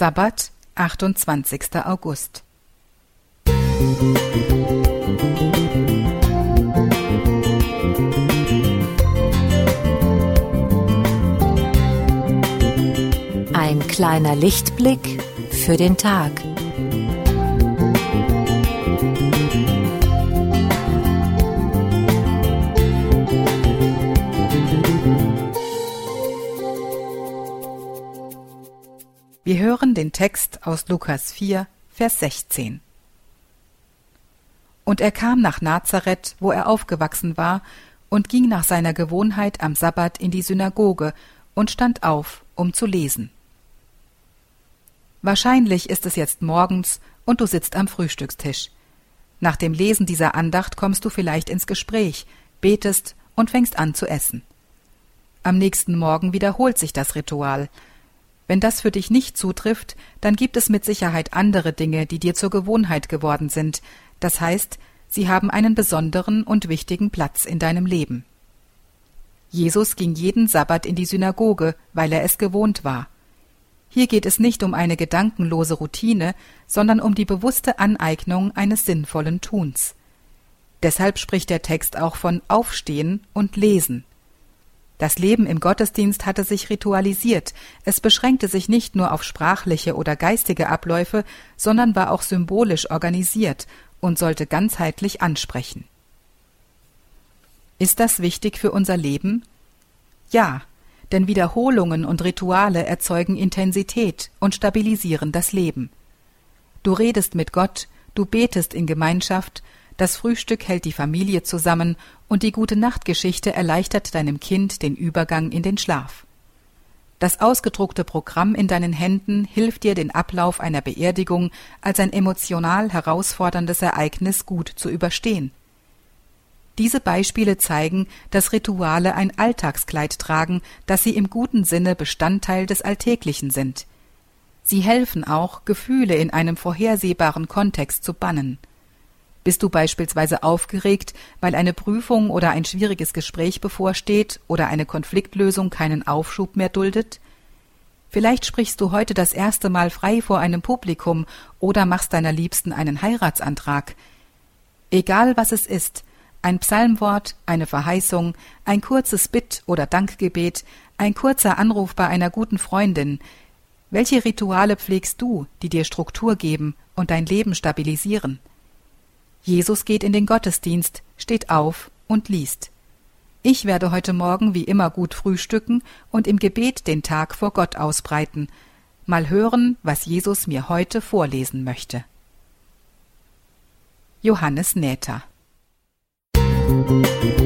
Sabbat, 28. August. Ein kleiner Lichtblick für den Tag. Wir hören den Text aus Lukas 4, Vers 16. Und er kam nach Nazareth, wo er aufgewachsen war, und ging nach seiner Gewohnheit am Sabbat in die Synagoge und stand auf, um zu lesen. Wahrscheinlich ist es jetzt morgens und du sitzt am Frühstückstisch. Nach dem Lesen dieser Andacht kommst du vielleicht ins Gespräch, betest und fängst an zu essen. Am nächsten Morgen wiederholt sich das Ritual, wenn das für dich nicht zutrifft, dann gibt es mit Sicherheit andere Dinge, die dir zur Gewohnheit geworden sind, das heißt, sie haben einen besonderen und wichtigen Platz in deinem Leben. Jesus ging jeden Sabbat in die Synagoge, weil er es gewohnt war. Hier geht es nicht um eine gedankenlose Routine, sondern um die bewusste Aneignung eines sinnvollen Tuns. Deshalb spricht der Text auch von Aufstehen und Lesen. Das Leben im Gottesdienst hatte sich ritualisiert, es beschränkte sich nicht nur auf sprachliche oder geistige Abläufe, sondern war auch symbolisch organisiert und sollte ganzheitlich ansprechen. Ist das wichtig für unser Leben? Ja, denn Wiederholungen und Rituale erzeugen Intensität und stabilisieren das Leben. Du redest mit Gott, du betest in Gemeinschaft, das Frühstück hält die Familie zusammen und die gute Nachtgeschichte erleichtert deinem Kind den Übergang in den Schlaf. Das ausgedruckte Programm in deinen Händen hilft dir, den Ablauf einer Beerdigung als ein emotional herausforderndes Ereignis gut zu überstehen. Diese Beispiele zeigen, dass Rituale ein Alltagskleid tragen, dass sie im guten Sinne Bestandteil des Alltäglichen sind. Sie helfen auch, Gefühle in einem vorhersehbaren Kontext zu bannen. Bist du beispielsweise aufgeregt, weil eine Prüfung oder ein schwieriges Gespräch bevorsteht oder eine Konfliktlösung keinen Aufschub mehr duldet? Vielleicht sprichst du heute das erste Mal frei vor einem Publikum oder machst deiner Liebsten einen Heiratsantrag. Egal was es ist, ein Psalmwort, eine Verheißung, ein kurzes Bitt oder Dankgebet, ein kurzer Anruf bei einer guten Freundin. Welche Rituale pflegst du, die dir Struktur geben und dein Leben stabilisieren? Jesus geht in den Gottesdienst, steht auf und liest. Ich werde heute Morgen wie immer gut frühstücken und im Gebet den Tag vor Gott ausbreiten. Mal hören, was Jesus mir heute vorlesen möchte. Johannes Näther Musik